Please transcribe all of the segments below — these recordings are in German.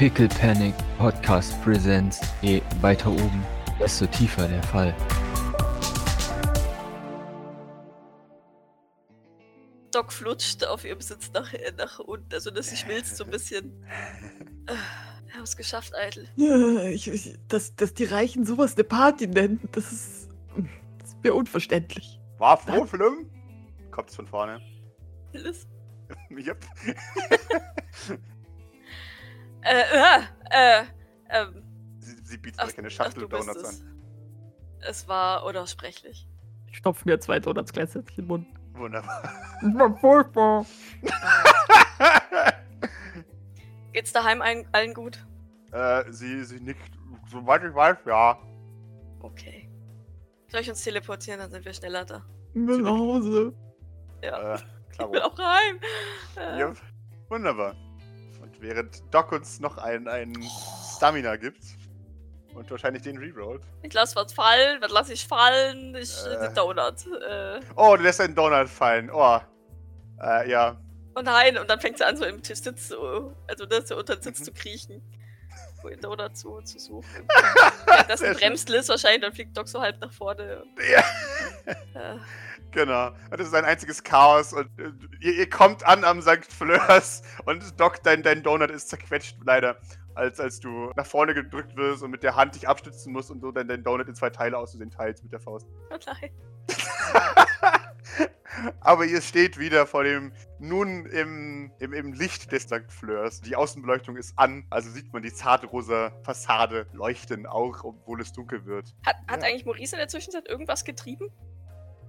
Pickle Panic Podcast Presents. Je weiter oben, desto tiefer der Fall. Doc flutscht auf ihrem Sitz nach, nach unten, also dass sich Milz so ein bisschen. Wir haben es geschafft, Eitel. Ja, ich, ich, dass, dass die Reichen sowas eine Party nennen, das ist, das ist mir unverständlich. War so schlimm? Kommt's von vorne. Liz? Yep. Äh, äh, äh, ähm, Sie, sie bietet ach, euch eine ach, Schachtel bist Donuts es. an. Es war unaussprechlich. Ich stopfe mir zwei Donuts gleichzeitig in den Mund. Wunderbar. Das war furchtbar. Geht's daheim allen, allen gut? äh, sie, sie nickt, soweit ich weiß, ja. Okay. Soll ich uns teleportieren, dann sind wir schneller da. Ich will nach Hause. Ja. Äh, ich will klar. auch heim. Äh, Ja, wunderbar. Während Doc uns noch ein, ein Stamina gibt und wahrscheinlich den Reroll. Ich lass was fallen. Was lass ich fallen? Ich Äh. den Donut. Äh, Oh, du lässt einen Donut fallen. Oh. Äh, ja. oh nein, und dann fängt sie an, so im Tisch Sitz zu, also das so unter den Sitz Mhm. zu kriechen. Wo den Donut zu, zu suchen. Das bremst Liz wahrscheinlich, dann fliegt Doc so halb nach vorne. ja. Äh, Genau. Das ist ein einziges Chaos und äh, ihr, ihr kommt an am St. Fleurs und Doc, dein, dein Donut ist zerquetscht, leider. Als, als du nach vorne gedrückt wirst und mit der Hand dich abstützen musst und du dann dein Donut in zwei Teile aus den teilst mit der Faust. oh nein. Aber ihr steht wieder vor dem, nun im, im, im Licht des St. Fleurs. Die Außenbeleuchtung ist an, also sieht man die zartrosa Fassade leuchten auch, obwohl es dunkel wird. Hat, hat Ja. eigentlich Maurice in der Zwischenzeit irgendwas getrieben?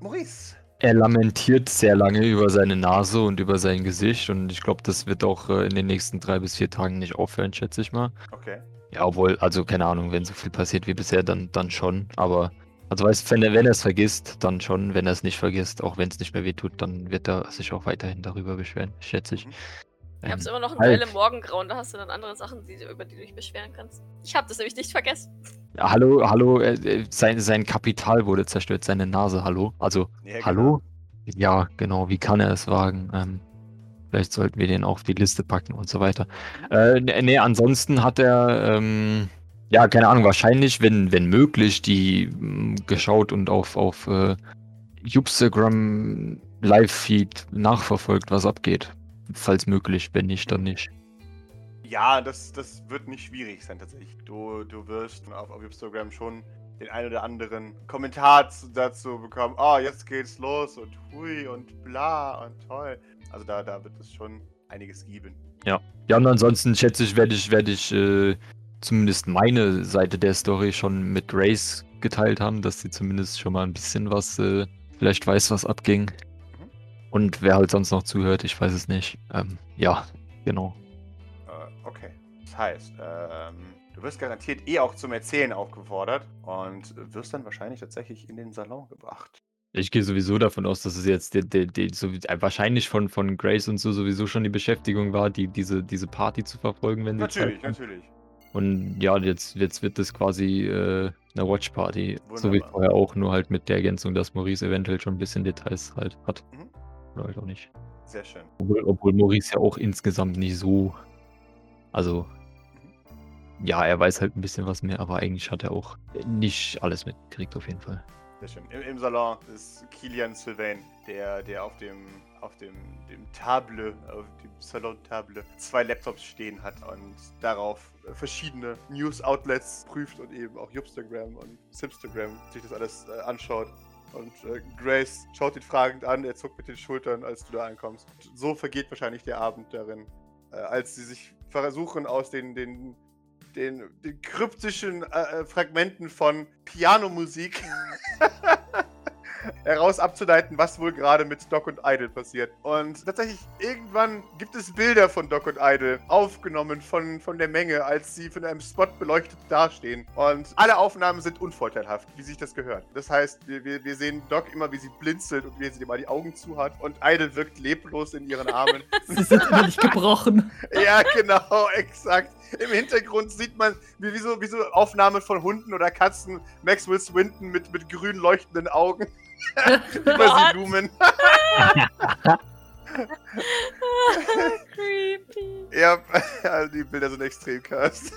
Maurice. Er lamentiert sehr lange über seine Nase und über sein Gesicht und ich glaube, das wird auch äh, in den nächsten drei bis vier Tagen nicht aufhören, schätze ich mal. Okay. Ja, obwohl, also keine Ahnung, wenn so viel passiert wie bisher, dann, dann schon. Aber, also weißt wenn er, wenn er es vergisst, dann schon. Wenn er es nicht vergisst, auch wenn es nicht mehr wehtut, dann wird er sich auch weiterhin darüber beschweren, schätze ich. Mhm. Ich hab's Ähm, immer noch ein halt. Duell im Morgengrauen, da hast du dann andere Sachen, die, über die du dich beschweren kannst. Ich hab das nämlich nicht vergessen. ja, hallo, hallo, äh, äh, sein, sein Kapital wurde zerstört, seine Nase, hallo. Also, Ja, genau. hallo? Ja, genau, wie kann er es wagen? Ähm, vielleicht sollten wir den auf die Liste packen und so weiter. Äh, ne- nee, ansonsten hat er, ähm, ja, keine Ahnung, wahrscheinlich, wenn, wenn möglich, die mh, geschaut und auf, auf äh, Instagram Live-Feed nachverfolgt, was abgeht. Falls möglich, wenn nicht, dann nicht. Ja, das, das wird nicht schwierig sein tatsächlich. Du, du wirst auf, auf Instagram schon den einen oder anderen Kommentar zu- dazu bekommen. Oh, jetzt geht's los und hui und bla und toll. Also da, da wird es schon einiges geben. Ja, und ansonsten schätze ich, werde ich, werde ich äh, zumindest meine Seite der Story schon mit Grace geteilt haben, dass sie zumindest schon mal ein bisschen was, äh, vielleicht weiß, was abging. Und wer halt sonst noch zuhört, ich weiß es nicht. Ähm, ja, genau. Äh, okay. Das heißt, ähm, du wirst garantiert eh auch zum Erzählen aufgefordert und wirst dann wahrscheinlich tatsächlich in den Salon gebracht. Ich gehe sowieso davon aus, dass es jetzt die, die, die, so, äh, wahrscheinlich von, von Grace und so sowieso schon die Beschäftigung war, die, diese, diese Party zu verfolgen, wenn sie Natürlich, natürlich. Und ja, jetzt, jetzt wird das quasi äh, eine Watch-Party. So wie vorher auch, nur halt mit der Ergänzung, dass Maurice eventuell schon ein bisschen Details halt hat. Mhm. Oder halt auch nicht. Sehr schön. Obwohl, obwohl Maurice ja auch insgesamt nicht so. Also. Ja, er weiß halt ein bisschen was mehr, aber eigentlich hat er auch nicht alles mitgekriegt, auf jeden Fall. Sehr schön. Im, Im Salon ist Kilian Sylvain, der, der auf dem auf dem, dem Table, auf dem Salon-Table zwei Laptops stehen hat und darauf verschiedene News-Outlets prüft und eben auch Jupstagram und Simstagram sich das alles äh, anschaut. Und äh, Grace schaut ihn fragend an, er zuckt mit den Schultern, als du da ankommst. So vergeht wahrscheinlich der Abend darin, äh, als sie sich versuchen aus den, den, den, den kryptischen äh, äh, Fragmenten von Pianomusik heraus abzuleiten, was wohl gerade mit Doc und Idol passiert. Und tatsächlich, irgendwann gibt es Bilder von Doc und Idol, aufgenommen von, von der Menge, als sie von einem Spot beleuchtet dastehen. Und alle Aufnahmen sind unvorteilhaft, wie sich das gehört. Das heißt, wir, wir, sehen Doc immer, wie sie blinzelt und wie sie mal die Augen zu hat. Und Idol wirkt leblos in ihren Armen. Sie sind immer nicht gebrochen. Ja, genau, exakt. Im Hintergrund sieht man, wie, wie, so, wie so Aufnahmen von Hunden oder Katzen, Maxwell Swinton mit, mit grün leuchtenden Augen über What? sie lumen. Creepy. Ja, also die Bilder sind extrem cursed.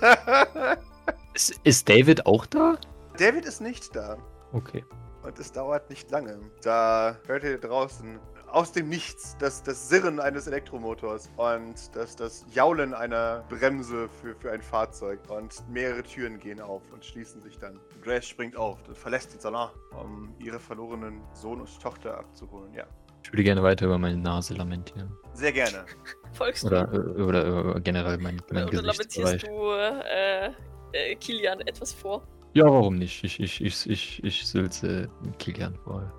Ist, ist David auch da? David ist nicht da. Okay. Und es dauert nicht lange. Da hört ihr draußen aus dem Nichts das, das Sirren eines Elektromotors und das, das Jaulen einer Bremse für, für ein Fahrzeug. Und mehrere Türen gehen auf und schließen sich dann. Grace springt auf und verlässt den Salon, um ihre verlorenen Sohn und Tochter abzuholen. Ja, Ich würde gerne weiter über meine Nase lamentieren. sehr gerne. Folgst du? Oder, äh, oder, oder generell mein, mein Oder lamentierst du äh, äh, Kilian etwas vor? Ja, warum nicht? Ich, ich, ich, ich, ich sülze Kilian vor.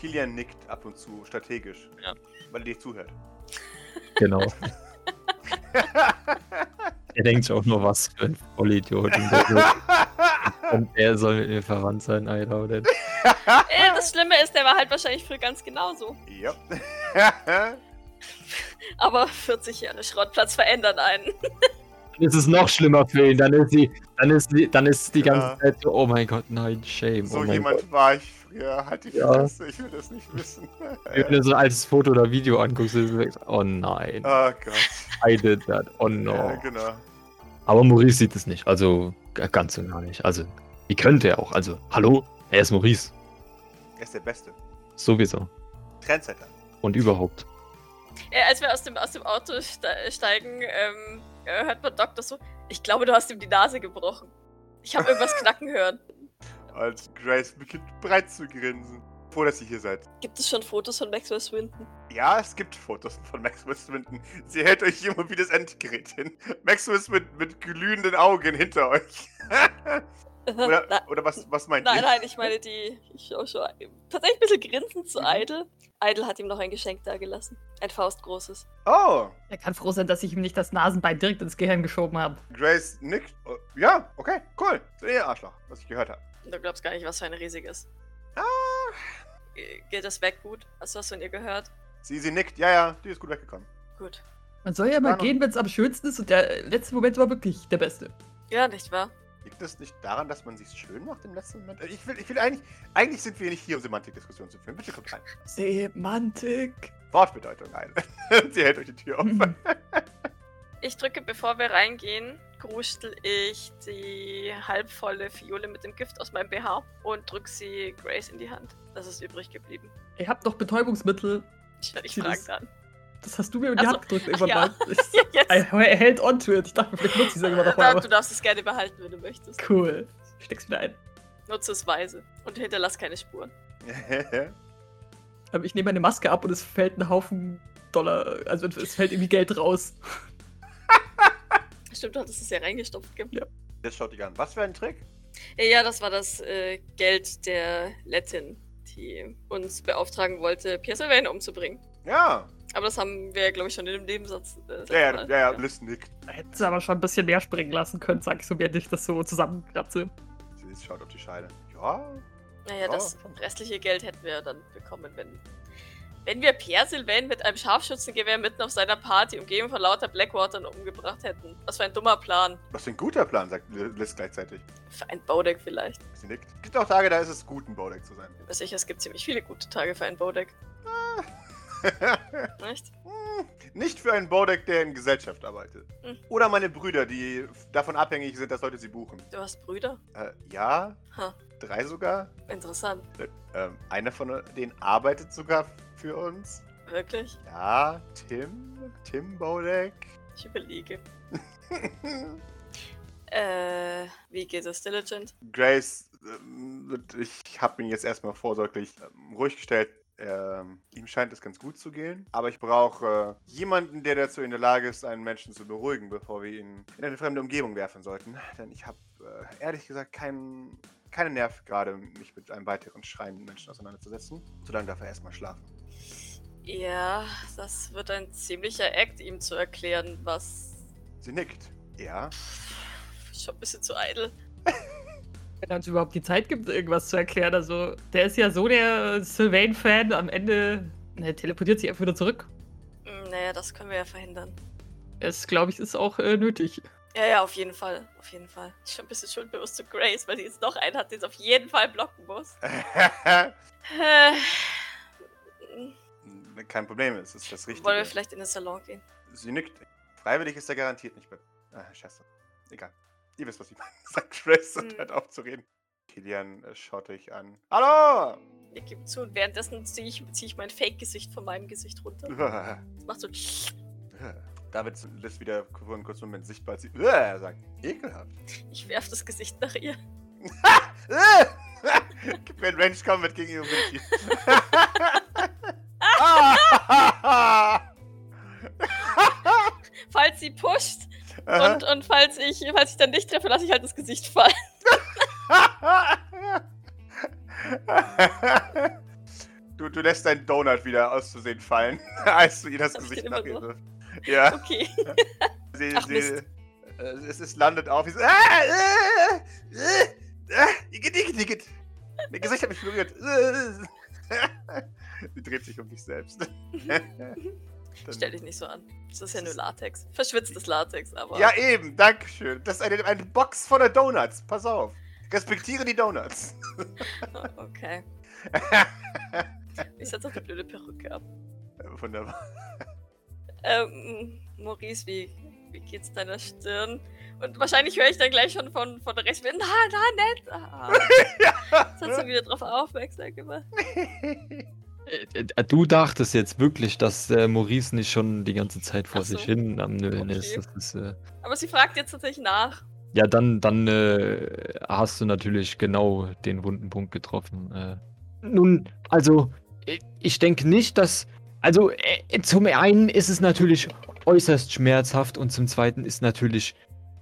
Kilian nickt ab und zu strategisch, Ja. weil er dir zuhört. Genau. er denkt sich auch nur, was für ein Vollidiot. Und der, und er soll mit mir verwandt sein, I doubt it. Äh, das Schlimme ist, der war halt wahrscheinlich früher ganz genauso. ja. Aber 40 Jahre Schrottplatz verändern einen. Dann ist es noch schlimmer für ihn. Dann ist sie, dann ist die, dann ist die Ja. ganze Zeit so, oh mein Gott, nein, shame. so oh jemand Gott. war ich früher. Halt die Ja. Fresse, ich will das nicht wissen. Wenn du so ein altes Foto oder Video anguckst, es so, oh nein, Oh Gott. I did that, oh no. Ja, genau. Aber Maurice sieht es nicht, also ganz und gar nicht. Also, wie könnte er auch? Also, hallo, er ist Maurice, Er ist der Beste. sowieso. Trendsetter. Und überhaupt. Äh, als wir aus dem, aus dem Auto ste steigen, ähm, äh, hört man Doktor so, ich glaube, du hast ihm die Nase gebrochen. Ich habe irgendwas knacken hören. Und Grace beginnt breit zu grinsen. Froh, dass ihr hier seid. Gibt es schon Fotos von Maxwell Swinton? Ja, es gibt Fotos von Maxwell Swinton. Sie hält euch immer wie das Endgerät hin. Maxwell Swinton mit glühenden Augen hinter euch. oder, nein, oder was, was meint nein, ihr? nein, ich meine die. Ich schau schon. Tatsächlich ein bisschen grinsend zu Idle. Idle hat ihm noch ein Geschenk dagelassen. Ein faustgroßes. Oh, Er kann froh sein, dass ich ihm nicht das Nasenbein direkt ins Gehirn geschoben habe. Grace nickt. Oh, ja, okay, cool. So ihr Arschloch, was ich gehört habe. Du glaubst gar nicht, was für ein riesiges. Ah, Geht das weg gut? Hast du was von ihr gehört? sie, sie nickt. Ja, ja, die ist gut weggekommen. Gut. Man soll ja mal gehen, wenn es am schönsten ist und der letzte Moment war wirklich der beste. Ja, nicht wahr? Liegt es nicht daran, dass man sich schön macht im letzten Moment? Ich will, ich will eigentlich, eigentlich sind wir nicht hier, um Semantikdiskussionen zu führen. Bitte kommt rein. Semantik. Wortbedeutung ein. sie hält euch die Tür auf. Hm. Ich drücke, bevor wir reingehen, gruschtel ich die halbvolle Fiole mit dem Gift aus meinem BH und drück sie Grace in die Hand. Das ist übrig geblieben. Ihr habt noch Betäubungsmittel. Ich werde dich fragen dann. Das hast du mir in die Ach so. Hand gedrückt irgendwann ja. mal. Ja. Er hält on to it. Ich dachte, vielleicht nutze ich es irgendwann noch mal. Da, aber- du darfst es gerne behalten, wenn du möchtest. Cool. Ich steck's wieder ein. Nutze es weise und hinterlass keine Spuren. Aber ich nehme meine Maske ab und es fällt ein Haufen Dollar. Also es fällt irgendwie Geld raus. Stimmt, du hattest es ja reingestopft. Gell? Jetzt schaut dich an. Was für ein Trick? Ja, ja, das war das äh, Geld der Lettin, die uns beauftragen wollte, Pierre Sylvain umzubringen. Ja. Aber das haben wir, glaube ich, schon in dem Nebensatz. Äh, Ja, ja, ja, ja. Liz nickt. Da hätten sie aber schon ein bisschen mehr springen lassen können, sag ich so, während ich das so zusammenkratze. Sie schaut auf die Scheide. Ja. Naja, Oh, das schon. restliche Geld hätten wir dann bekommen, wenn, wenn wir Pierre Sylvain mit einem Scharfschützengewehr mitten auf seiner Party umgeben von lauter Blackwatern umgebracht hätten. Was für ein dummer Plan. Was für ein guter Plan, sagt Liz gleichzeitig. Für ein Baudeck vielleicht. Sie nickt. Es gibt auch Tage, da ist es gut, ein Baudeck zu sein. Sicher, es gibt ziemlich viele gute Tage für ein Baudeck, nicht? Hm, Nicht für einen Baudeck, der in Gesellschaft arbeitet. Hm. Oder meine Brüder, die davon abhängig sind, dass Leute sie buchen. Du hast Brüder? Äh, ja, Ha, drei sogar. interessant. Äh, ähm, einer von denen arbeitet sogar für uns. Wirklich? Ja, Tim. Tim Baudeck. Ich überlege. Äh, wie geht es, Diligent? Grace, ähm, ich habe ihn jetzt erstmal vorsorglich ähm, ruhig gestellt. Ähm, ihm scheint es ganz gut zu gehen. Aber ich brauche äh, jemanden, der dazu in der Lage ist, einen Menschen zu beruhigen, bevor wir ihn in eine fremde Umgebung werfen sollten. Denn ich habe äh, ehrlich gesagt keinen keinen Nerv gerade, mich mit einem weiteren schreienden Menschen auseinanderzusetzen. Solange darf er erstmal schlafen. Ja, das wird ein ziemlicher Act, ihm zu erklären, was. Sie nickt. Ja. Schon ein bisschen zu eitel. Wenn er uns überhaupt die Zeit gibt, irgendwas zu erklären. Also, der ist ja so der Sylvain-Fan. Am Ende ne, teleportiert sich einfach wieder zurück. Hm, Naja, das können wir ja verhindern. Es, glaube ich, ist auch äh, nötig. Ja, ja, auf jeden Fall. Auf jeden Fall. Ich schon ein bisschen schuldbewusst zu Grace, weil die jetzt noch einen hat, den sie auf jeden Fall blocken muss. Äh, kein Problem, es ist das Richtige. Wollen wir vielleicht in den Salon gehen? Sie nickt. Freiwillig ist er garantiert nicht mit. Ah, scheiße. Egal. Ihr wisst, was ich meine. Sagt Grace und Hm. hört auf zu reden. Kilian äh, schaut euch an. Hallo! Ich gebe zu und währenddessen ziehe ich, zieh ich mein Fake-Gesicht von meinem Gesicht runter. Das macht so. David lässt wieder für einen kurzen Moment sichtbar, als sie äh, sagt, ekelhaft. Ich werf das Gesicht nach ihr. Gib mir ein Range Combat gegen Humility. Ah! Falls sie pusht. Und, und falls, ich, falls ich dann nicht treffe, lasse ich halt das Gesicht fallen. du, du lässt deinen Donut wieder auszusehen fallen, als du ihr das Hab ich Gesicht nach ihr noch? wirfst. Ja, Okay. sie, Ach, sie, äh, es, es landet auf. Sie so, ah, äh, äh, äh, Igitt, Igitt, Igitt. Mein Gesicht hat mich berührt. sie dreht sich um dich selbst. Dann- Stell dich nicht so an. Das ist ja nur Latex. Verschwitztes Latex, aber. Ja, eben, dankeschön. Das ist eine, eine Box voller Donuts. Pass auf. Respektiere die Donuts. Okay. Ich setze auch die blöde Perücke ab. Wunderbar. Ähm, Maurice, wie, wie geht's deiner Stirn? Und wahrscheinlich höre ich dann gleich schon von, von rechts. Na, na, nett. Ah, jetzt hast du wieder drauf aufmerksam gemacht. Äh, äh, Du dachtest jetzt wirklich, dass äh, Maurice nicht schon die ganze Zeit vor so. sich hin am Nölen Okay. ist. Das ist äh, Aber sie fragt jetzt tatsächlich nach. ja, dann, dann äh, hast du natürlich genau den wunden Punkt getroffen. Äh. Nun, also, ich denke nicht, dass. Also, äh, zum einen ist es natürlich äußerst schmerzhaft und zum zweiten ist natürlich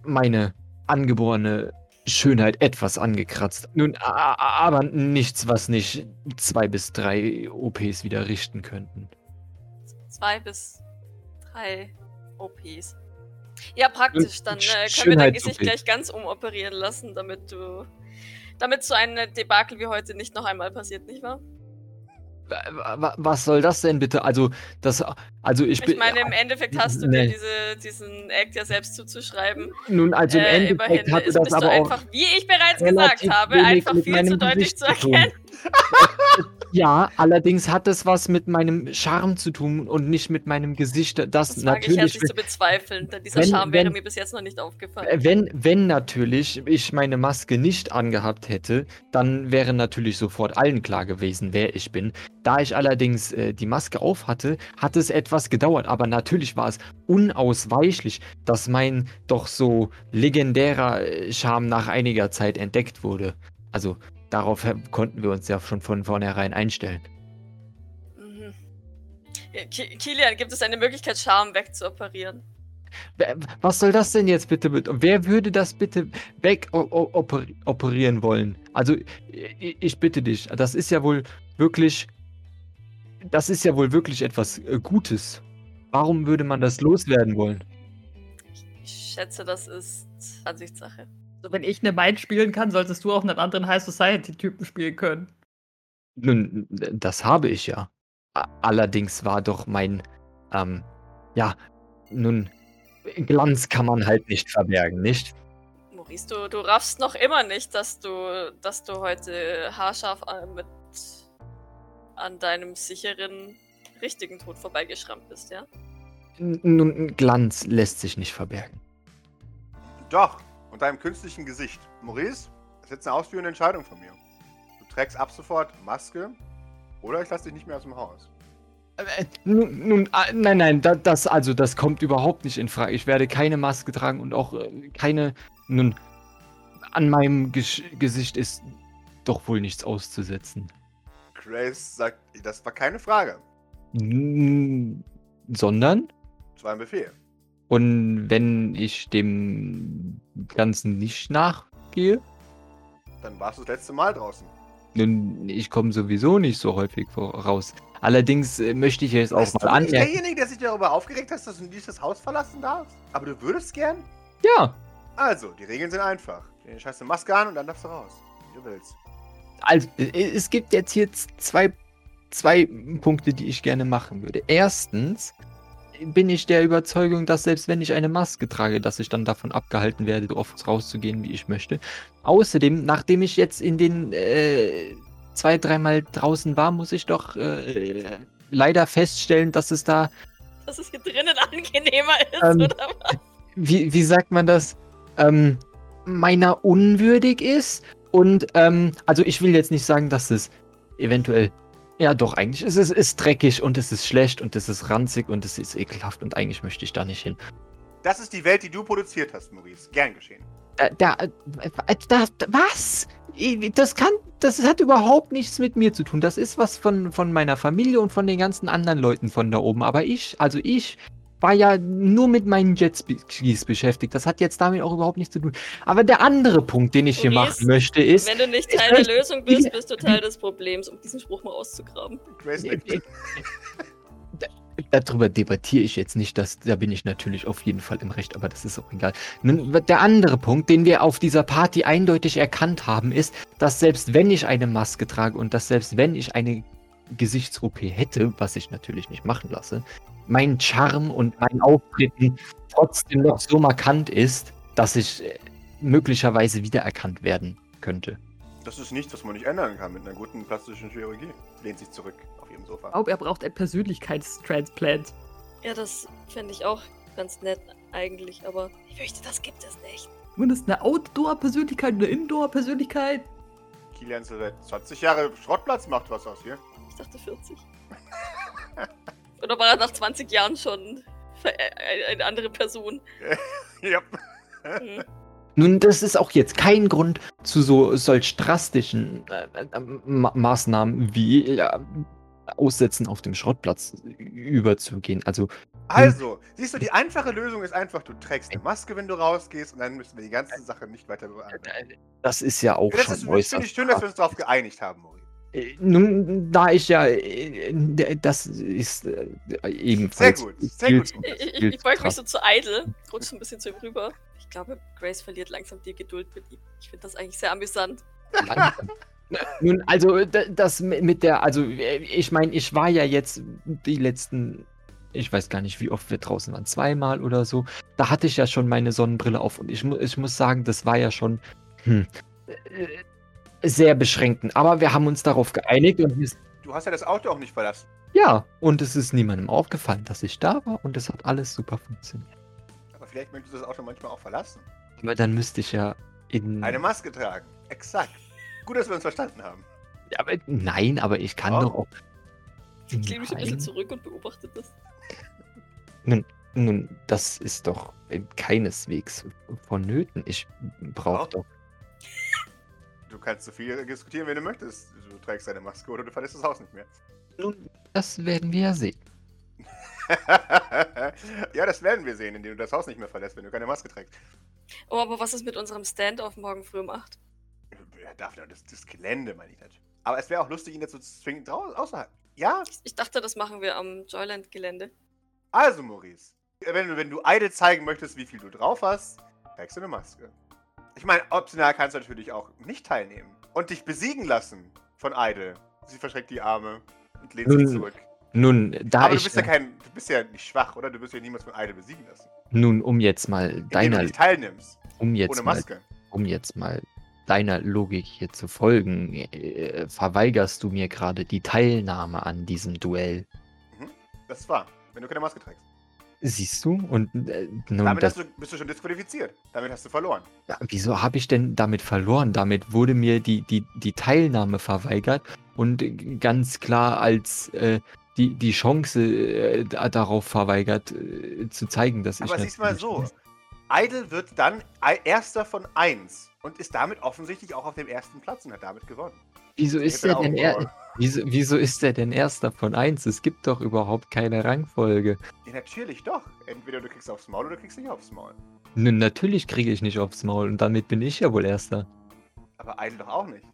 meine angeborene Schönheit etwas angekratzt. Nun, aber nichts, was nicht zwei bis drei OPs wieder richten könnten. Zwei bis drei OPs. Ja, praktisch. Dann äh, können wir dein. Gesicht gleich ganz umoperieren lassen, damit du. Damit so ein Debakel wie heute nicht noch einmal passiert, nicht wahr? Wa- wa- Was soll das denn bitte? Also, das, also ich Ich bin. meine, im Endeffekt hast du nee. dir diese, diesen Act ja selbst zuzuzuschreiben. Nun, also im äh, Endeffekt hatte ist, das aber auch einfach, wie ich bereits gesagt habe, einfach viel zu deutlich zu erkennen. Ja, allerdings hat es was mit meinem Charme zu tun und nicht mit meinem Gesicht. Das, Das wage ich natürlich. herzlich zu bezweifeln, denn dieser wenn- Charme wäre wenn- mir bis jetzt noch nicht aufgefallen. Äh, Wenn, wenn natürlich ich meine Maske nicht angehabt hätte, dann wäre natürlich sofort allen klar gewesen, wer ich bin. Da ich allerdings äh, die Maske auf hatte, hat es etwas gedauert. Aber natürlich war es unausweichlich, dass mein doch so legendärer äh, Charme nach einiger Zeit entdeckt wurde. Also darauf konnten wir uns ja schon von vornherein einstellen. Mhm. Kilian, gibt es eine Möglichkeit, Charme wegzuoperieren? Was soll das denn jetzt bitte? mit- Wer würde das bitte weg o- o- oper- operieren wollen? Also, ich, ich bitte dich, das ist ja wohl wirklich. Das ist ja wohl wirklich etwas äh, Gutes. Warum würde man das loswerden wollen? Ich schätze, das ist Ansichtssache. Wenn ich eine Mind spielen kann, solltest du auch einen anderen High Society-Typen spielen können. Nun, das habe ich ja. Allerdings war doch mein. Ähm, ja, nun, Glanz kann man halt nicht verbergen, nicht? Maurice, du, du raffst noch immer nicht, dass du, dass du heute haarscharf an, mit an deinem sicheren, richtigen Tod vorbeigeschrammt bist, ja? Nun, Glanz lässt sich nicht verbergen. Doch, und deinem künstlichen Gesicht. Maurice, das ist jetzt eine ausführende Entscheidung von mir. Du trägst ab sofort Maske oder ich lasse dich nicht mehr aus dem Haus. Äh, Nun, nun ah, nein, nein, da, das, also, das kommt überhaupt nicht in Frage. Ich werde keine Maske tragen und auch äh, keine. Nun, an meinem Gesch Gesicht ist doch wohl nichts auszusetzen. Grace sagt, das war keine Frage. N sondern? Das war ein Befehl. Und wenn ich dem Ganzen nicht nachgehe? Dann warst du das letzte Mal draußen. Nun, ich komme sowieso nicht so häufig voraus. Allerdings äh, möchte ich jetzt auch Bist mal anmerken. derjenige, der sich darüber aufgeregt hat, dass du nicht das Haus verlassen darfst? Aber du würdest gern? Ja, Also, die Regeln sind einfach. Du scheißt eine Maske an und dann darfst du raus. Wie du willst. Also, äh, es gibt jetzt hier zwei, zwei Punkte, die ich gerne machen würde. Erstens bin ich der Überzeugung, dass selbst wenn ich eine Maske trage, dass ich dann davon abgehalten werde, so oft rauszugehen, wie ich möchte. Außerdem, nachdem ich jetzt in den äh, zwei, dreimal draußen war, muss ich doch äh, leider feststellen, dass es da, Dass es hier drinnen angenehmer ist, Ähm, oder was? wie, wie sagt man das, ähm, meiner unwürdig ist. Und ähm, also ich will jetzt nicht sagen, dass es eventuell, ja doch, eigentlich ist es ist dreckig und es ist schlecht und es ist ranzig und es ist ekelhaft und eigentlich möchte ich da nicht hin. Das ist die Welt, die du produziert hast, Maurice. Gern geschehen. Da, da, äh, da, was? Das kann, das hat überhaupt nichts mit mir zu tun. Das ist was von, von meiner Familie und von den ganzen anderen Leuten von da oben. Aber ich, also ich war ja nur mit meinen Jetskis beschäftigt. Das hat jetzt damit auch überhaupt nichts zu tun. Aber der andere Punkt, den ich hier machen möchte, ist, Wenn du nicht ich Teil der Lösung bist, bist du Teil des Problems, um diesen Spruch mal auszugraben. Darüber debattiere ich jetzt nicht, das, da bin ich natürlich auf jeden Fall im Recht, aber das ist auch egal. Nun, Der andere Punkt, den wir auf dieser Party eindeutig erkannt haben, ist, dass selbst wenn ich eine Maske trage und dass selbst wenn ich eine Gesichts-OP hätte, was ich natürlich nicht machen lasse, mein Charme und mein Auftreten trotzdem noch so markant ist, dass ich äh, möglicherweise wiedererkannt werden könnte. Das ist nichts, was man nicht ändern kann mit einer guten plastischen Chirurgie. Lehnt sich zurück auf ihrem Sofa. Ich glaube, er braucht ein Persönlichkeitstransplant. Ja, das fände ich auch ganz nett eigentlich, aber ich fürchte, das gibt es nicht. Zumindest eine Outdoor-Persönlichkeit, eine Indoor-Persönlichkeit. Kilian Silvet, 20 Jahre Schrottplatz macht was aus hier. Ich dachte 40. Oder war er nach 20 Jahren schon äh, eine andere Person? ja. Hm. Nun, das ist auch jetzt kein Grund zu so solch drastischen äh, äh, Ma Maßnahmen wie äh, Aussetzen auf dem Schrottplatz überzugehen. Also, Also, siehst du, die einfache Lösung ist einfach, du trägst eine Maske, wenn du rausgehst und dann müssen wir die ganze Sache nicht weiter behandeln. das ist ja auch Das schon ist, finde ich äußerst. schön, dass wir uns darauf geeinigt haben, Maurice. Äh, Nun, da ich ja, äh, das ist äh, ebenfalls. Sehr gut, sehr gut. Ich, ich, ich beug mich so zu Idle, rutsch so ein bisschen zu ihm rüber. Ich glaube, Grace verliert langsam die Geduld mit ihm. Ich finde das eigentlich sehr amüsant. Nun, also das mi- mit der, also ich meine, ich war ja jetzt die letzten, ich weiß gar nicht, wie oft wir draußen waren, zweimal oder so. Da hatte ich ja schon meine Sonnenbrille auf und ich, ich muss sagen, das war ja schon hm, äh, sehr beschränkend. Aber wir haben uns darauf geeinigt und wir, Du hast ja das Auto auch nicht verlassen. ja, und es ist niemandem aufgefallen, dass ich da war und es hat alles super funktioniert. Aber vielleicht möchtest du das Auto manchmal auch verlassen. Aber dann müsste ich ja in. Eine Maske tragen. Exakt. Gut, dass wir uns verstanden haben. Ja, aber, nein, aber ich kann Oh. doch auch. Ich lehne mich ein bisschen zurück und beobachte das. Nun, das ist doch keineswegs vonnöten. Ich brauche Oh. doch. Du kannst so viel diskutieren, wie du möchtest. Du trägst eine Maske oder du verlässt das Haus nicht mehr. Nun, das werden wir ja sehen. ja, das werden wir sehen, indem du das Haus nicht mehr verlässt, wenn du keine Maske trägst. Oh, aber was ist mit unserem Stand-off morgen früh macht? Er darf ja das, das Gelände, meine ich nicht. Aber es wäre auch lustig, ihn jetzt so zu zwingen, draußen außerhalb. Ja? Ich, ich dachte, das machen wir am Joyland-Gelände. Also, Maurice. Wenn, du- wenn du Idle zeigen möchtest, wie viel du drauf hast, trägst du eine Maske. Ich meine, optional kannst du natürlich auch nicht teilnehmen. Und dich besiegen lassen von Idle. Sie verschränkt die Arme und lehnt sich Nun, zurück. Nun, da Aber du ich. bist ja kein, du bist ja nicht schwach, oder? Du wirst ja niemals von Idle besiegen lassen. nun, um jetzt mal deiner, du teilnimmst. um jetzt Ohne mal, Maske. um jetzt mal deiner Logik hier zu folgen, äh, verweigerst du mir gerade die Teilnahme an diesem Duell. Das ist wahr. Wenn du keine Maske trägst. Siehst du? Und äh, nun, Damit das, du, bist du schon disqualifiziert. Damit hast du verloren. Ja, wieso habe ich denn damit verloren? Damit wurde mir die, die, die Teilnahme verweigert und ganz klar als äh, die, die Chance äh, da- darauf verweigert, äh, zu zeigen, dass ich. Aber siehst mal so. Idle wird dann erster von eins und ist damit offensichtlich auch auf dem ersten Platz und hat damit gewonnen. Wieso ist er denn er, wieso, wieso ist er denn erster von eins? Es gibt doch überhaupt keine Rangfolge. Ja, natürlich doch. Entweder du kriegst aufs Maul oder du kriegst nicht aufs Maul. Nun, natürlich kriege ich nicht aufs Maul und damit bin ich ja wohl erster. Aber Idle doch auch nicht.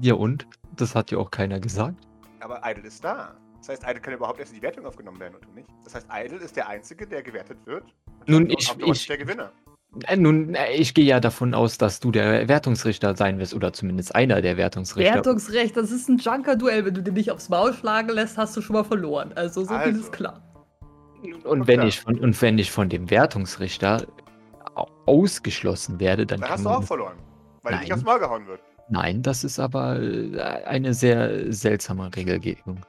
Ja und? Das hat ja auch keiner gesagt. Aber Idle ist da. Das heißt, Idle kann überhaupt erst in die Wertung aufgenommen werden und du nicht. Das heißt, Idle ist der Einzige, der gewertet wird. Und Nun, ich- ich- der Gewinner. Äh, Nun, äh, ich gehe ja davon aus, dass du der Wertungsrichter sein wirst oder zumindest einer der Wertungsrichter. Wertungsrecht, das ist ein Junker-Duell. Wenn du den nicht aufs Maul schlagen lässt, hast du schon mal verloren. Also so viel Also. ist klar. Und wenn, ich von, und wenn ich von dem Wertungsrichter au- ausgeschlossen werde, dann Dann hast du auch verloren. Weil Nein. aufs Maul gehauen wird. Nein, das ist aber äh, eine sehr seltsame Regelgebung.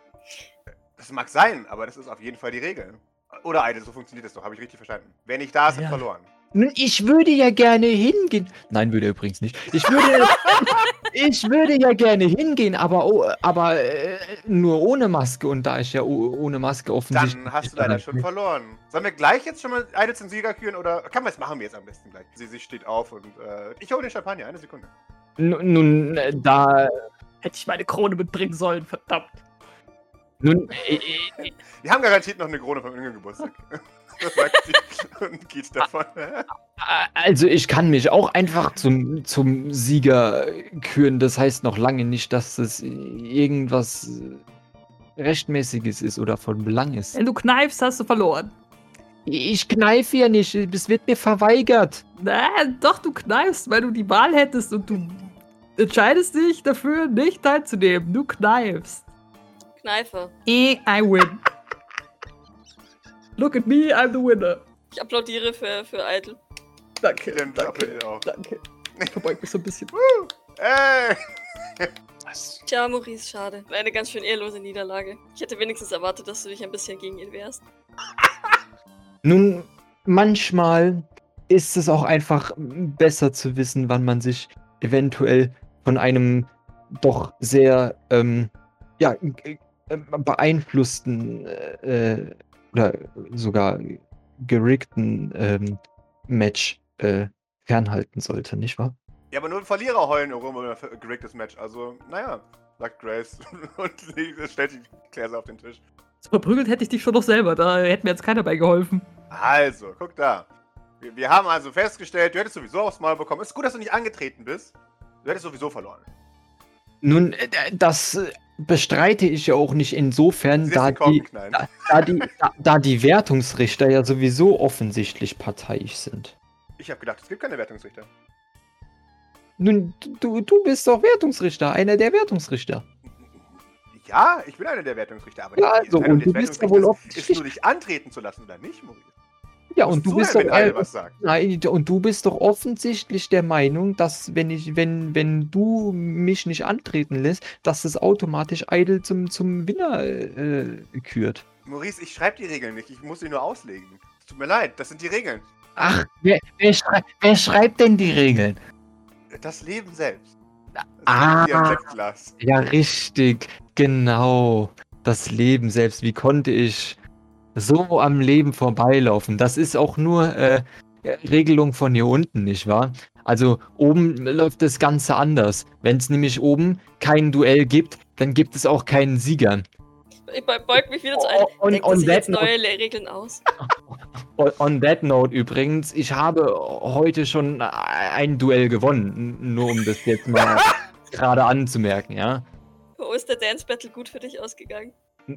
Das mag sein, aber das ist auf jeden Fall die Regel. Oder Eide, so funktioniert das doch, habe ich richtig verstanden. Wer nicht da ist, hat Ja. verloren. Nun, ich würde ja gerne hingehen. Nein, würde er übrigens nicht. Ich würde, ich würde ja gerne hingehen, aber, oh, aber äh, nur ohne Maske. Und da ich ja oh, ohne Maske offensichtlich. Dann hast du leider schon verloren. Sollen wir gleich jetzt schon mal Eide zum Sieger küren oder kann man das machen wir jetzt am besten gleich? Sie, sie steht auf und äh, ich hole den Champagner, eine Sekunde. Nun, nun, äh, da. Hätte ich meine Krone mitbringen sollen, verdammt. Nun, äh, äh, Wir haben garantiert noch eine Krone vom Jüngern Geburtstag. sagt sie und geht davon. also ich kann mich auch einfach zum, zum Sieger küren. Das heißt noch lange nicht, dass es irgendwas Rechtmäßiges ist oder von Belang ist. Wenn du kneifst, hast du verloren. Ich kneife ja nicht, es wird mir verweigert. Na, doch, du kneifst, weil du die Wahl hättest und du entscheidest dich dafür, nicht teilzunehmen. Du kneifst. Kneife. Eh, I win. Look at me, I'm the winner. Ich applaudiere für, für Idle. Danke, Dann danke, auch. danke. Ich verbeug mich so ein bisschen. Ey! Tja, Maurice, schade. Eine ganz schön ehrlose Niederlage. Ich hätte wenigstens erwartet, dass du dich ein bisschen gegen ihn wehrst. Nun, manchmal ist es auch einfach besser zu wissen, wann man sich eventuell von einem doch sehr ähm, ja, g- äh, beeinflussten äh, oder sogar geriggten ähm, Match äh, fernhalten sollte, nicht wahr? Ja, aber nur Verlierer heulen rum über ein geriggtes Match. Also, naja, sagt Grace und sie stellt die Gläser auf den Tisch. So verprügelt hätte ich dich schon doch selber. Da hätte mir jetzt keiner bei geholfen. Also, guck da. Wir, wir haben also festgestellt, du hättest sowieso aufs Maul bekommen. Ist gut, dass du nicht angetreten bist. Du hättest sowieso verloren. Nun, äh, das äh, bestreite ich ja auch nicht insofern, da die, da, da, die, da, da die Wertungsrichter ja sowieso offensichtlich parteiisch sind. Ich habe gedacht, es gibt keine Wertungsrichter. Nun, du, du bist doch Wertungsrichter, einer der Wertungsrichter. Ja, ich bin einer der Wertungsrichter, aber Ja, die also, und du bist ja wohl ist offensichtlich- nur dich antreten zu lassen oder nicht, Maurice. Ja, und du bist doch wenn Eide äh, nein, und du bist doch offensichtlich der Meinung, dass wenn ich, wenn, wenn du mich nicht antreten lässt, dass es automatisch Idle zum, zum Winner äh, kürt. Maurice, ich schreibe die Regeln nicht, ich muss sie nur auslegen. Es Tut mir leid, das sind die Regeln. Ach, wer, wer, schrei wer schreibt denn die Regeln? Das Leben selbst. Das Ah. Ja, richtig, genau. Das Leben selbst. Wie konnte ich so am Leben vorbeilaufen? Das ist auch nur äh, Regelung von hier unten, nicht wahr? Also oben läuft das Ganze anders. Wenn es nämlich oben kein Duell gibt, dann gibt es auch keinen Sieger. Ich be- beug mich wieder zu Oh, einem. on- Denkt on sich that neue Regeln aus? On- On that note übrigens, ich habe heute schon ein Duell gewonnen. Nur um das jetzt mal gerade anzumerken, ja? Wo ist der Dance Battle gut für dich ausgegangen?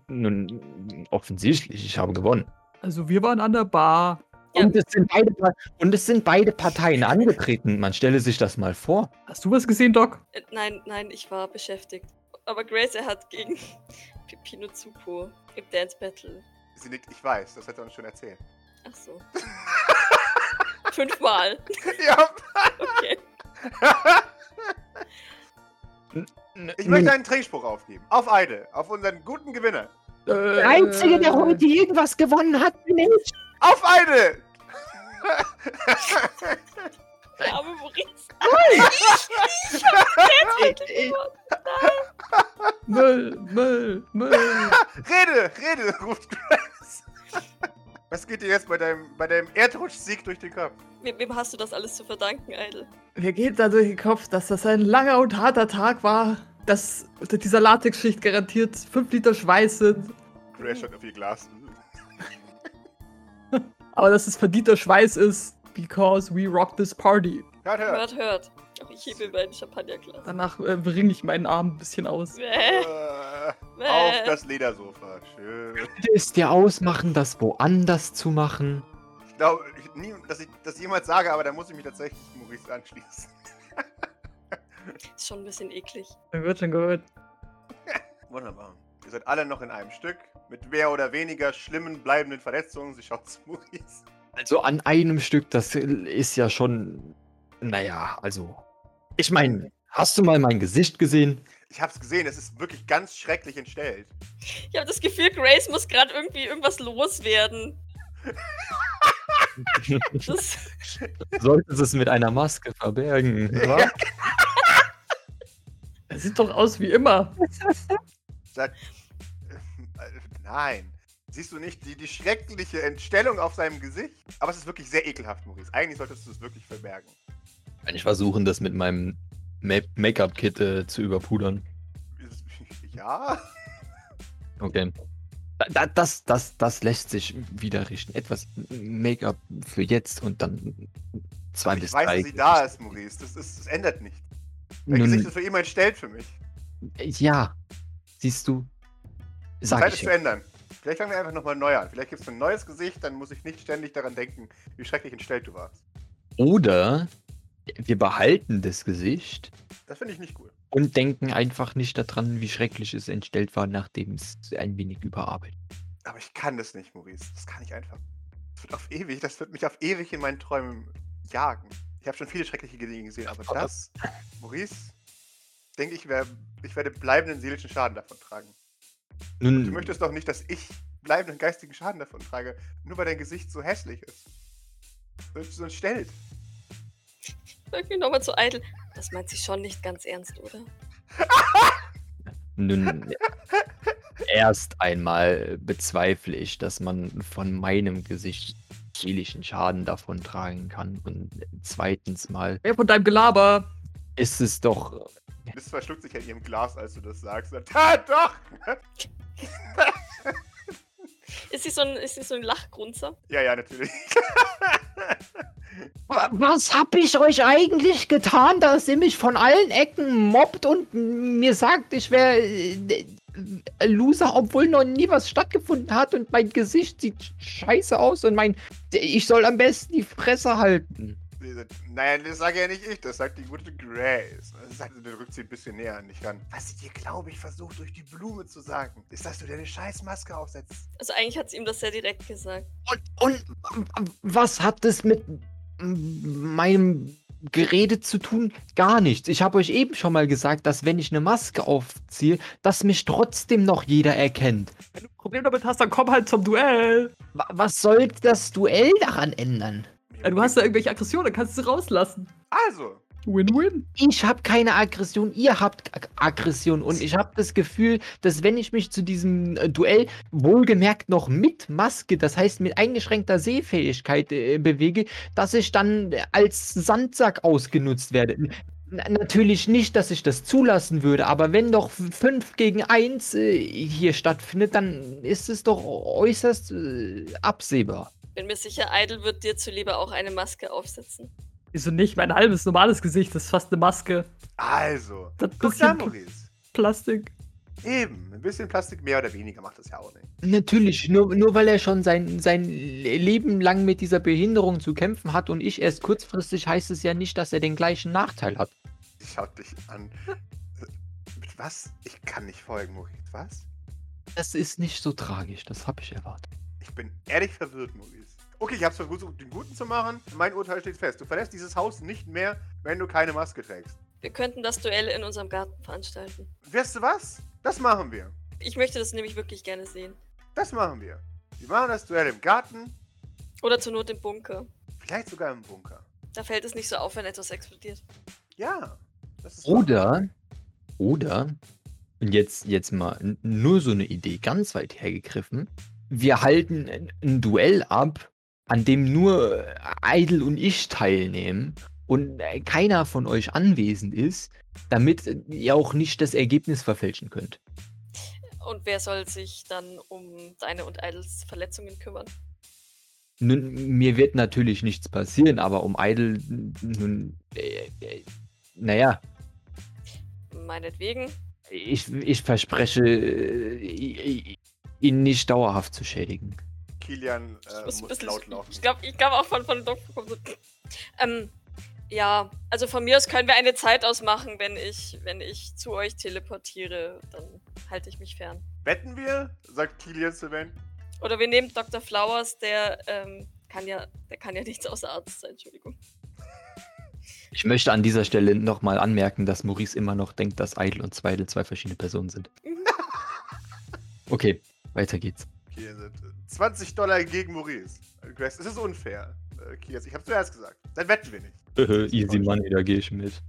Nun, offensichtlich, ich habe gewonnen. Also wir waren an der Bar. Ja. Und, es sind beide, und es sind beide Parteien angetreten. Man stelle sich das mal vor. Hast du was gesehen, Doc? Äh, nein, nein, ich war beschäftigt. Aber Grace, er hat gegen Pipino Zuko im Dance Battle. Sie nickt, ich weiß, das hat er uns schon erzählt. Ach so. Fünfmal. ja. Okay. Ich möchte einen Trinkspruch aufgeben. Auf Eide, auf unseren guten Gewinner. Äh, Der Einzige, der heute irgendwas gewonnen hat, bin ich. Auf Eide! Der arme Maurice. Ich- Müll, Müll, Müll. rede, rede, ruft Grace. Was geht dir jetzt bei deinem, bei deinem Erdrutschsieg durch den Kopf? Wem, wem hast du das alles zu verdanken, Idle? Mir geht da durch den Kopf, dass das ein langer und harter Tag war. Dass unter dieser Latexschicht garantiert 5 Liter Schweiß sind. Grace schaut auf ihr Glas. Aber dass es verdienter Schweiß ist, because we rock this party. Hört, hört. Hört, hört. Ich hebe mein Champagnerglas. Danach äh, bringe ich meinen Arm ein bisschen aus. Äh, bäh. Auf das Ledersofa. Schön. Würde es dir ausmachen, das woanders zu machen? Ich glaube nie, dass ich das jemals sage, aber da muss ich mich tatsächlich Maurice anschließen. Ist schon ein bisschen eklig. Schon gut, schon gut. Wunderbar. Ihr seid alle noch in einem Stück. Mit mehr oder weniger schlimmen, bleibenden Verletzungen. Sie schaut zu Maurice. Also an einem Stück, das ist ja schon. Naja, also. Ich meine, hast du mal mein Gesicht gesehen? Ich hab's gesehen, es ist wirklich ganz schrecklich entstellt. Ich habe das Gefühl, Grace muss gerade irgendwie irgendwas loswerden. Das, Solltest es mit einer Maske verbergen. wa? Das sieht doch aus wie immer. Sag, äh, nein. Siehst du nicht die, die schreckliche Entstellung auf seinem Gesicht? Aber es ist wirklich sehr ekelhaft, Maurice. Eigentlich solltest du es wirklich verbergen. Kann ich versuchen, das mit meinem Make-up-Kit äh, zu überpudern. Ja? Okay. Da, da, das, das, das lässt sich wieder richten. Etwas Make-up für jetzt und dann zwei Ich bis weiß, drei. dass sie da ist, Maurice. Das, ist, das ändert nichts. Dein Gesicht ist für immer entstellt für mich. ja, siehst du, sag Zeit ich es zu ändern. Vielleicht fangen wir einfach nochmal neu an. Vielleicht gibt es ein neues Gesicht, dann muss ich nicht ständig daran denken, wie schrecklich entstellt du warst. Oder wir behalten das Gesicht Das finde ich nicht cool. und denken einfach nicht daran, wie schrecklich es entstellt war, nachdem es ein wenig überarbeitet. Aber ich kann das nicht, Maurice. Das kann ich einfach. Das wird auf ewig, das wird mich auf ewig in meinen Träumen jagen. Ich habe schon viele schreckliche Dinge gesehen, aber das, Maurice, denke ich, wär, ich werde bleibenden seelischen Schaden davon tragen. Du Nun, möchtest doch nicht, dass ich bleibenden geistigen Schaden davon trage, nur weil dein Gesicht so hässlich ist. So- So entstellt. Irgendwie nochmal zu eitel. Das meint sie schon nicht ganz ernst, oder? nun erst einmal bezweifle ich, dass man von meinem Gesicht seelischen Schaden davon tragen kann. Und zweitens mal Wer von deinem Gelaber? ist es doch Liz verschluckt sich an ihrem Glas, als du das sagst. Und, ah, doch! Ist sie so ein, ist sie so ein Lachgrunzer? ja, ja, natürlich. Wa- Was hab ich euch eigentlich getan, dass ihr mich von allen Ecken mobbt und mir sagt, ich wäre äh, Loser, obwohl noch nie was stattgefunden hat und mein Gesicht sieht scheiße aus und mein ich soll am besten die Fresse halten. Nein, das sage ja nicht ich, das sagt die gute Grace. Das sagt, dann rückt sie ein bisschen näher an dich ran. Was sie dir, glaube ich, versucht durch die Blume zu sagen, ist, dass du dir eine scheiß Maske aufsetzt. Also eigentlich hat sie ihm das sehr direkt gesagt. Und, und was hat das mit meinem Gerede zu tun? Gar nichts. Ich habe euch eben schon mal gesagt, dass wenn ich eine Maske aufziehe, dass mich trotzdem noch jeder erkennt. Wenn du ein Problem damit hast, dann komm halt zum Duell. Wa- Was soll das Duell daran ändern? Ja, du hast da irgendwelche Aggressionen, dann kannst du sie rauslassen. Also, Win-win. Ich habe keine Aggression, ihr habt Ag- Aggression und ich habe das Gefühl, dass wenn ich mich zu diesem äh, Duell wohlgemerkt noch mit Maske, das heißt mit eingeschränkter Sehfähigkeit äh, bewege, dass ich dann äh, als Sandsack ausgenutzt werde. N natürlich nicht, dass ich das zulassen würde, aber wenn doch 5 gegen 1 äh, hier stattfindet, dann ist es doch äußerst äh, absehbar. Bin mir sicher, Idle wird dir zuliebe auch eine Maske aufsetzen. Wieso nicht? Mein halbes normales Gesicht ist fast eine Maske. also. Das Guck da, Maurice. Plastik. Eben, ein bisschen Plastik mehr oder weniger macht das ja auch nicht. Natürlich, nur, nur weil er schon sein, sein Leben lang mit dieser Behinderung zu kämpfen hat und ich erst kurzfristig, heißt es ja nicht, dass er den gleichen Nachteil hat. Ich schau dich an. Mit was? Ich kann nicht folgen, Maurice. Was? Das ist nicht so tragisch, das habe ich erwartet. Ich bin ehrlich verwirrt, Maurice. Okay, ich hab's versucht, den Guten zu machen. Mein Urteil steht fest. Du verlässt dieses Haus nicht mehr, wenn du keine Maske trägst. Wir könnten das Duell in unserem Garten veranstalten. Weißt du was? Das machen wir. Ich möchte das nämlich wirklich gerne sehen. Das machen wir. Wir machen das Duell im Garten, Oder zur Not im Bunker. vielleicht sogar im Bunker. Da fällt es nicht so auf, wenn etwas explodiert. Ja. Das ist Oder, oder, und jetzt, jetzt mal nur so eine Idee ganz weit hergegriffen, wir halten ein- ein Duell ab, an dem nur äh, Idle und ich teilnehmen und äh, keiner von euch anwesend ist, damit ihr auch nicht das Ergebnis verfälschen könnt. Und wer soll sich dann um deine und Idles Verletzungen kümmern? Nun, mir wird natürlich nichts passieren, aber um Idle, nun, äh, äh, naja, Meinetwegen. ich, ich verspreche, äh, ihn nicht dauerhaft zu schädigen. Kilian Ich äh, muss muss, laut laufen. Ich glaube ich glaub auch von, von Doktor kommt so. Ähm, ja, also von mir aus können wir eine Zeit ausmachen, wenn ich, wenn ich zu euch teleportiere, dann halte ich mich fern. Wetten wir? Sagt Kilian zu Ben. Oder wir nehmen Dr. Flowers, der ähm, kann ja, der kann ja nichts außer Arzt sein, Entschuldigung. Ich möchte an dieser Stelle nochmal anmerken, dass Maurice immer noch denkt, dass Idle und Zweidel zwei verschiedene Personen sind. Okay, weiter geht's. Äh, 20 Dollar gegen Maurice. Äh, Grace, es ist unfair. Äh, Kias, ich habe zuerst gesagt. Dann wetten wir nicht. Easy Money, da gehe ich mit.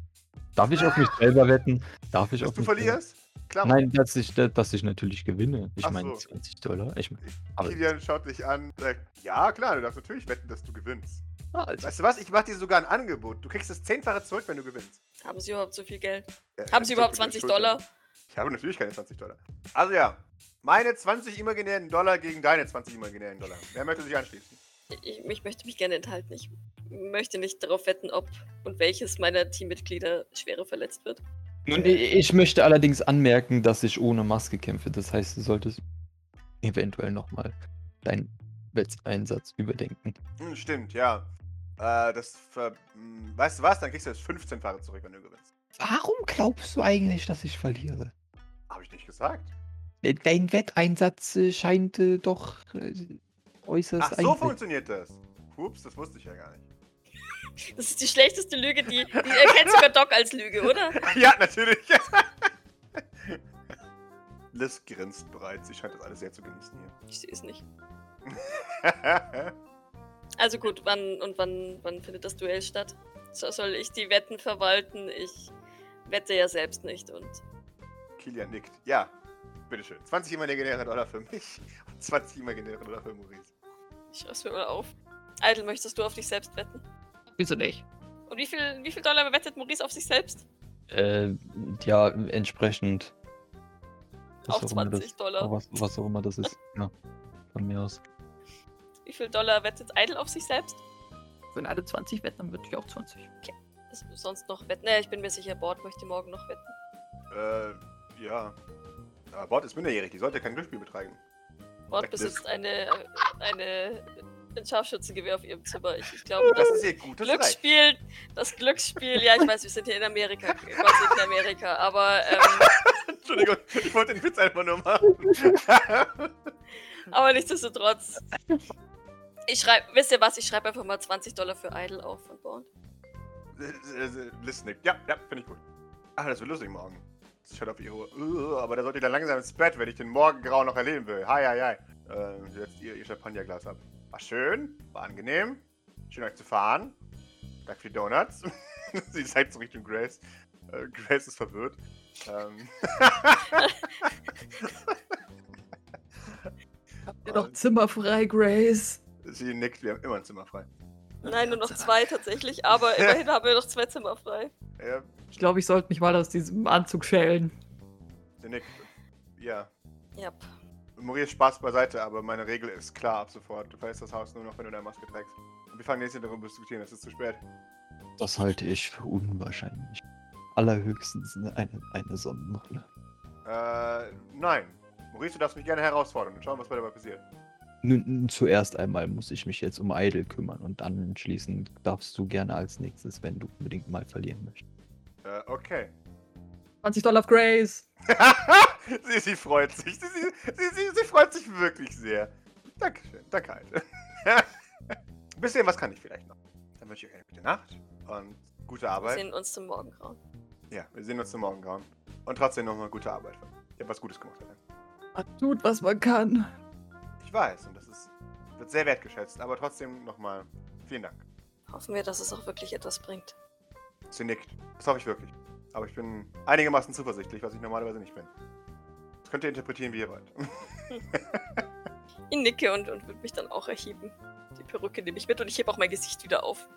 Darf ich auf mich selber wetten? Darf ich Dass auf du mich verlierst? Klar. Nein, dass ich, dass ich natürlich gewinne. Ich Ach meine so. 20 Dollar. Ich mein, aber, Kilian schaut dich an, sagt, ja klar, du darfst natürlich wetten, dass du gewinnst. Ah, also, Weißt du was? Ich mache dir sogar ein Angebot. Du kriegst das zehnfache zurück, wenn du gewinnst. Haben Sie überhaupt so viel Geld? Ja, Haben Sie überhaupt bin 20 schuld Dollar? Ich habe natürlich keine 20 Dollar. Also ja, meine 20 imaginären Dollar gegen deine 20 imaginären Dollar. Wer möchte sich anschließen? Ich, ich möchte mich gerne enthalten. Ich möchte nicht darauf wetten, ob und welches meiner Teammitglieder schwerer verletzt wird. Nun, ich möchte allerdings anmerken, dass ich ohne Maske kämpfe. Das heißt, du solltest eventuell nochmal deinen Wetteinsatz überdenken. Hm, stimmt, ja. Äh, das ver hm, weißt du was? Dann kriegst du das 15-fache zurück, wenn du gewinnst. Warum glaubst du eigentlich, dass ich verliere? Habe ich nicht gesagt. Dein Wetteinsatz äh, scheint äh, doch äh, äußerst Ach, so einfältig- funktioniert das. Ups, das wusste ich ja gar nicht. Das ist die schlechteste Lüge, die, die erkennt sogar Doc als Lüge, oder? ja, natürlich. Liz grinst bereits. Sie scheint das alles sehr zu genießen Ich sehe es nicht. hier. Also gut, wann und wann, wann findet das Duell statt? So, soll ich die Wetten verwalten? Ich wette ja selbst nicht und Kilian nickt. Ja, bitteschön. 20 imaginäre Dollar für mich und 20 imaginäre Dollar für Maurice. ich schreib's mir mal auf. Idle, möchtest du auf dich selbst wetten? Wieso nicht? Und wie viel, wie viel Dollar wettet Maurice auf sich selbst? Äh, ja, entsprechend. Auch auch immer 20 das, Dollar. Was, was auch immer das ist. Ja, von mir aus. Wie viel Dollar wettet Idle auf sich selbst? Wenn alle 20 wetten, dann würde ich auch 20. Ist sonst noch wetten? Ne, ich bin mir sicher, Bord möchte morgen noch wetten. Äh, ja. Aber Bord ist minderjährig, die sollte kein Glücksspiel betreiben. Bord besitzt eine, eine, ein Scharfschützengewehr auf ihrem Zimmer. Ich, ich glaube, Das das ist ihr gutes. Glücksspiel, das Glücksspiel, ja, ich weiß, wir sind hier in Amerika, Gott sind in Amerika, aber, ähm, Entschuldigung, ich wollte den Witz einfach nur machen. aber nichtsdestotrotz. Ich schreibe, wisst ihr was, ich schreibe einfach mal 20 Dollar für Idle auf von Bord. Liz nickt. Ja, ja, finde ich gut. Ach, das wird lustig morgen. Schaut auf ihre Uhr. Uh, aber da sollte ich dann langsam ins Bett, wenn ich den Morgengrau noch erleben will. Hi, hi, hi. Äh, sie setzt ihr, ihr Champagnerglas ab. War schön, war angenehm. Schön euch zu fahren. Danke für die Donuts. sie zeigt so Richtung Grace. Äh, Grace ist verwirrt. Ähm. Habt ihr noch Zimmer frei, Grace? sie nickt, wir haben immer ein Zimmer frei. Nein, nur noch zwei tatsächlich, aber immerhin haben wir noch zwei Zimmer frei. Ja, Ich glaube, ich sollte mich mal aus diesem Anzug schälen. sie nickt. Ja. Ja. Maurice Spaß beiseite, aber meine Regel ist klar ab sofort. Du verlässt das Haus nur noch, wenn du deine Maske trägst. Und wir fangen jetzt nicht darüber zu diskutieren, es ist zu spät. Das halte ich für unwahrscheinlich. Allerhöchstens eine, eine Sonnenbrille. Äh, nein. Maurice, du darfst mich gerne herausfordern und schauen, was dabei passiert. Zuerst einmal muss ich mich jetzt um Idle kümmern und dann anschließend darfst du gerne als nächstes, wenn du unbedingt mal verlieren möchtest. Äh, okay. 20 Dollar auf Grace. sie, sie freut sich. Sie, sie, sie, sie, sie freut sich wirklich sehr. Dankeschön. Danke, Alte. Ein bisschen was kann ich vielleicht noch. Dann wünsche ich euch eine gute Nacht und gute Wir Arbeit. sehen uns zum Morgengrauen. Ja, wir sehen uns zum Morgengrauen. Und trotzdem nochmal gute Arbeit. Ihr habt was Gutes gemacht, Alter. Man tut, was man kann. Ich weiß, und das ist, wird sehr wertgeschätzt, aber trotzdem nochmal vielen Dank. Hoffen wir, dass es auch wirklich etwas bringt. Sie nickt. Das hoffe ich wirklich. Aber ich bin einigermaßen zuversichtlich, was ich normalerweise nicht bin. Das könnt ihr interpretieren, wie ihr wollt. Ich nicke und, und würde mich dann auch erheben. Die Perücke nehme ich mit und ich hebe auch mein Gesicht wieder auf.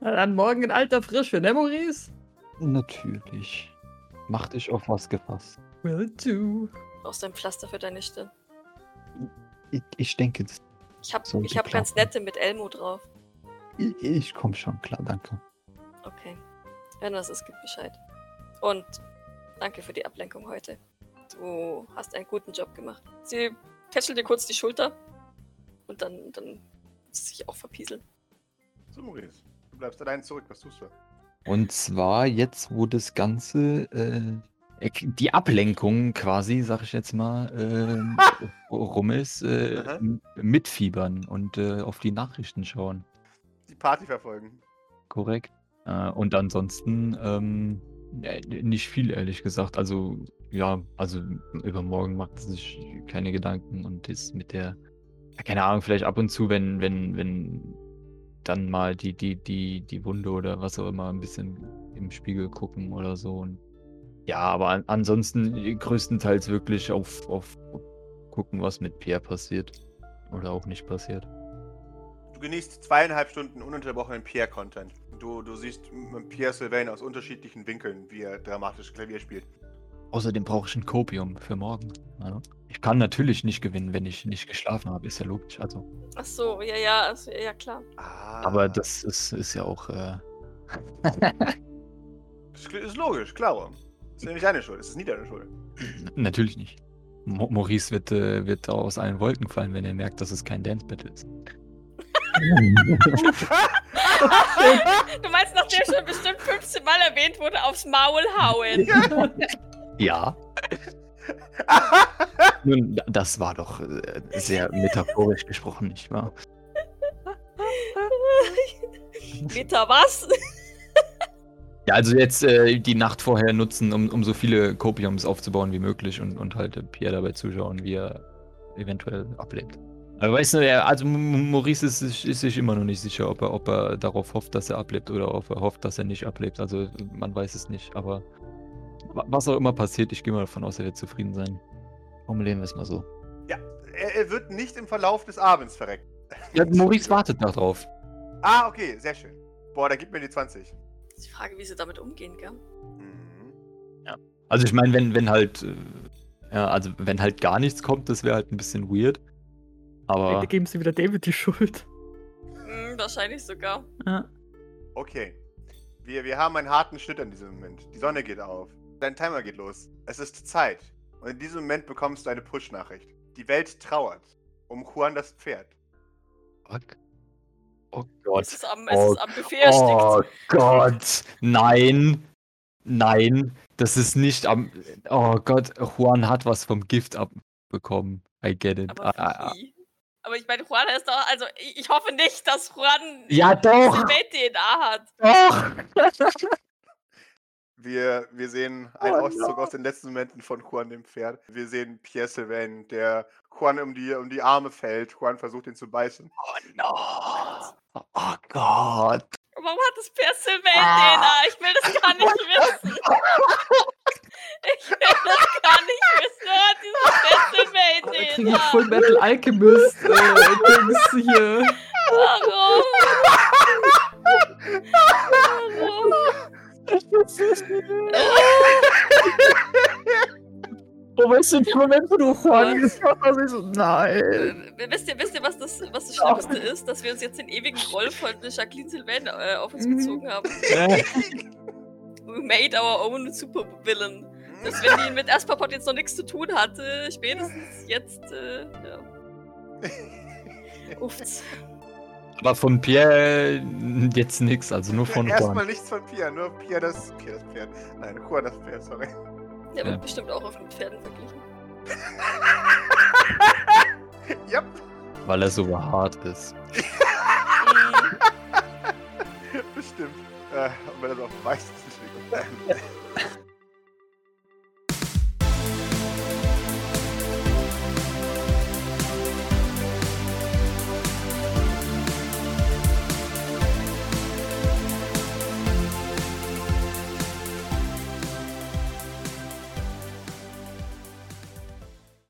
Na dann morgen in alter Frische, ne, Maurice? Natürlich. Mach dich auf was gefasst. Will do. Brauchst du ein Pflaster für deine Stirn? Ich, ich denke, das, Ich habe ich hab ganz nette mit Elmo drauf. ich, ich komme schon klar, danke. Okay. Wenn was ist, gib Bescheid. Und danke für die Ablenkung heute. Du hast einen guten Job gemacht. Sie tätschelt dir kurz die Schulter und dann, dann sich auch verpieseln. So, Maurice. Du bleibst allein zurück. Was tust du? Und zwar jetzt, wo das Ganze, äh, die Ablenkung quasi, sag ich jetzt mal, äh, rum ist, äh, mitfiebern und äh, auf die Nachrichten schauen. Die Party verfolgen. korrekt. Äh, und ansonsten ähm, äh, nicht viel, ehrlich gesagt. Also, ja, also übermorgen macht er sich keine Gedanken und ist mit der, keine Ahnung, vielleicht ab und zu, wenn, wenn, wenn dann mal die, die, die, die Wunde oder was auch immer ein bisschen im Spiegel gucken oder so. Und ja, aber an, ansonsten größtenteils wirklich auf, auf gucken, was mit Pierre passiert. Oder auch nicht passiert. Du genießt zweieinhalb Stunden ununterbrochenen Pierre-Content. Du, du siehst Pierre Sylvain aus unterschiedlichen Winkeln, wie er dramatisch Klavier spielt. Außerdem brauche ich ein Kopium für morgen. Ja. Ich kann natürlich nicht gewinnen, wenn ich nicht geschlafen habe, ist ja logisch. Also. Ach so, ja, ja, also, ja, klar. Ah. Aber das ist, ist ja auch. Äh... das ist logisch, klar. Das ist nicht deine Schuld, das ist nie deine Schuld. Natürlich nicht. Mo Maurice wird, äh, wird aus allen Wolken fallen, wenn er merkt, dass es kein Dance Battle ist. du meinst, nachdem schon bestimmt 15 Mal erwähnt wurde, aufs Maul hauen. Ja. Nun, das war doch äh, sehr metaphorisch gesprochen, nicht wahr? Meta was? Ja, also jetzt äh, die Nacht vorher nutzen, um, um so viele Kopiums aufzubauen wie möglich und, und halt Pierre dabei zuschauen, wie er eventuell ablebt. Aber weißt du, er, also Maurice ist, ist, sich immer noch nicht sicher, ob er, ob er darauf hofft, dass er ablebt oder ob er hofft, dass er nicht ablebt. Also man weiß es nicht, aber was auch immer passiert, ich gehe mal davon aus, er wird zufrieden sein. Formulieren wir es mal so. Ja, er, er, wird nicht im Verlauf des Abends verrecken. Ja, Maurice wartet darauf. Ah, okay, sehr schön. Boah, da gib mir die 20. Ist die Frage, wie sie damit umgehen, gell? Mhm. Ja. Also ich meine, wenn, wenn halt, äh, ja, also wenn halt gar nichts kommt, das wäre halt ein bisschen weird. Aber. Dann geben sie wieder David die Schuld. Mhm, wahrscheinlich sogar. Ja. Okay. Wir, wir haben einen harten Schnitt an diesem Moment. Die Sonne geht auf. Dein Timer geht los. Es ist Zeit. Und in diesem Moment bekommst du eine Push-Nachricht. Die Welt trauert um Juan das Pferd. Fuck. Oh Gott. Es ist am, oh, ist am Buffet erstickt. Oh Gott. Nein. Nein. Das ist nicht am. Oh Gott. Juan hat was vom Gift abbekommen. I get it. Aber, ah, ah, aber ich meine, Juan ist doch. Also, ich hoffe nicht, dass Juan. Ja, doch. DNA hat. Doch. Wir, wir sehen einen oh, Auszug no. aus den letzten Momenten von Juan dem Pferd. Wir sehen Pierre Sylvain, der Juan um die, um die Arme fällt. Juan versucht ihn zu beißen. Oh no. Oh Gott. Warum hat das Pierre Sylvain ah. DNA? Ich will das gar nicht wissen. Ich will das gar nicht wissen. Hat dieses Pierre Sylvain DNA. Da kriege ich Full Metal Alchemist äh, Dings hier. Warum? Warum? Oh, weißt du, dem Moment, wo du Juan gesagt hast, ich so, nein. Wisst ihr, wisst ihr was, das, was das Schlimmste ist? Dass wir uns jetzt den ewigen Roll von Jacqueline Sylvain äh, auf uns bezogen haben. We made our own Supervillain. Dass wenn die mit Asperpot jetzt noch nichts zu tun hatte, spätestens jetzt, äh, ja. Uffs. Aber von Pierre jetzt nichts, also nur von Juan. Erstmal nichts von Pierre, nur Pierre das, Pierre das Pferd. Nein, Juan das Pferd, sorry. Der wird ja. bestimmt auch auf mit Pferden verglichen. yep. Weil er so hart ist. bestimmt. Äh, und weil er so auch weiß, ist.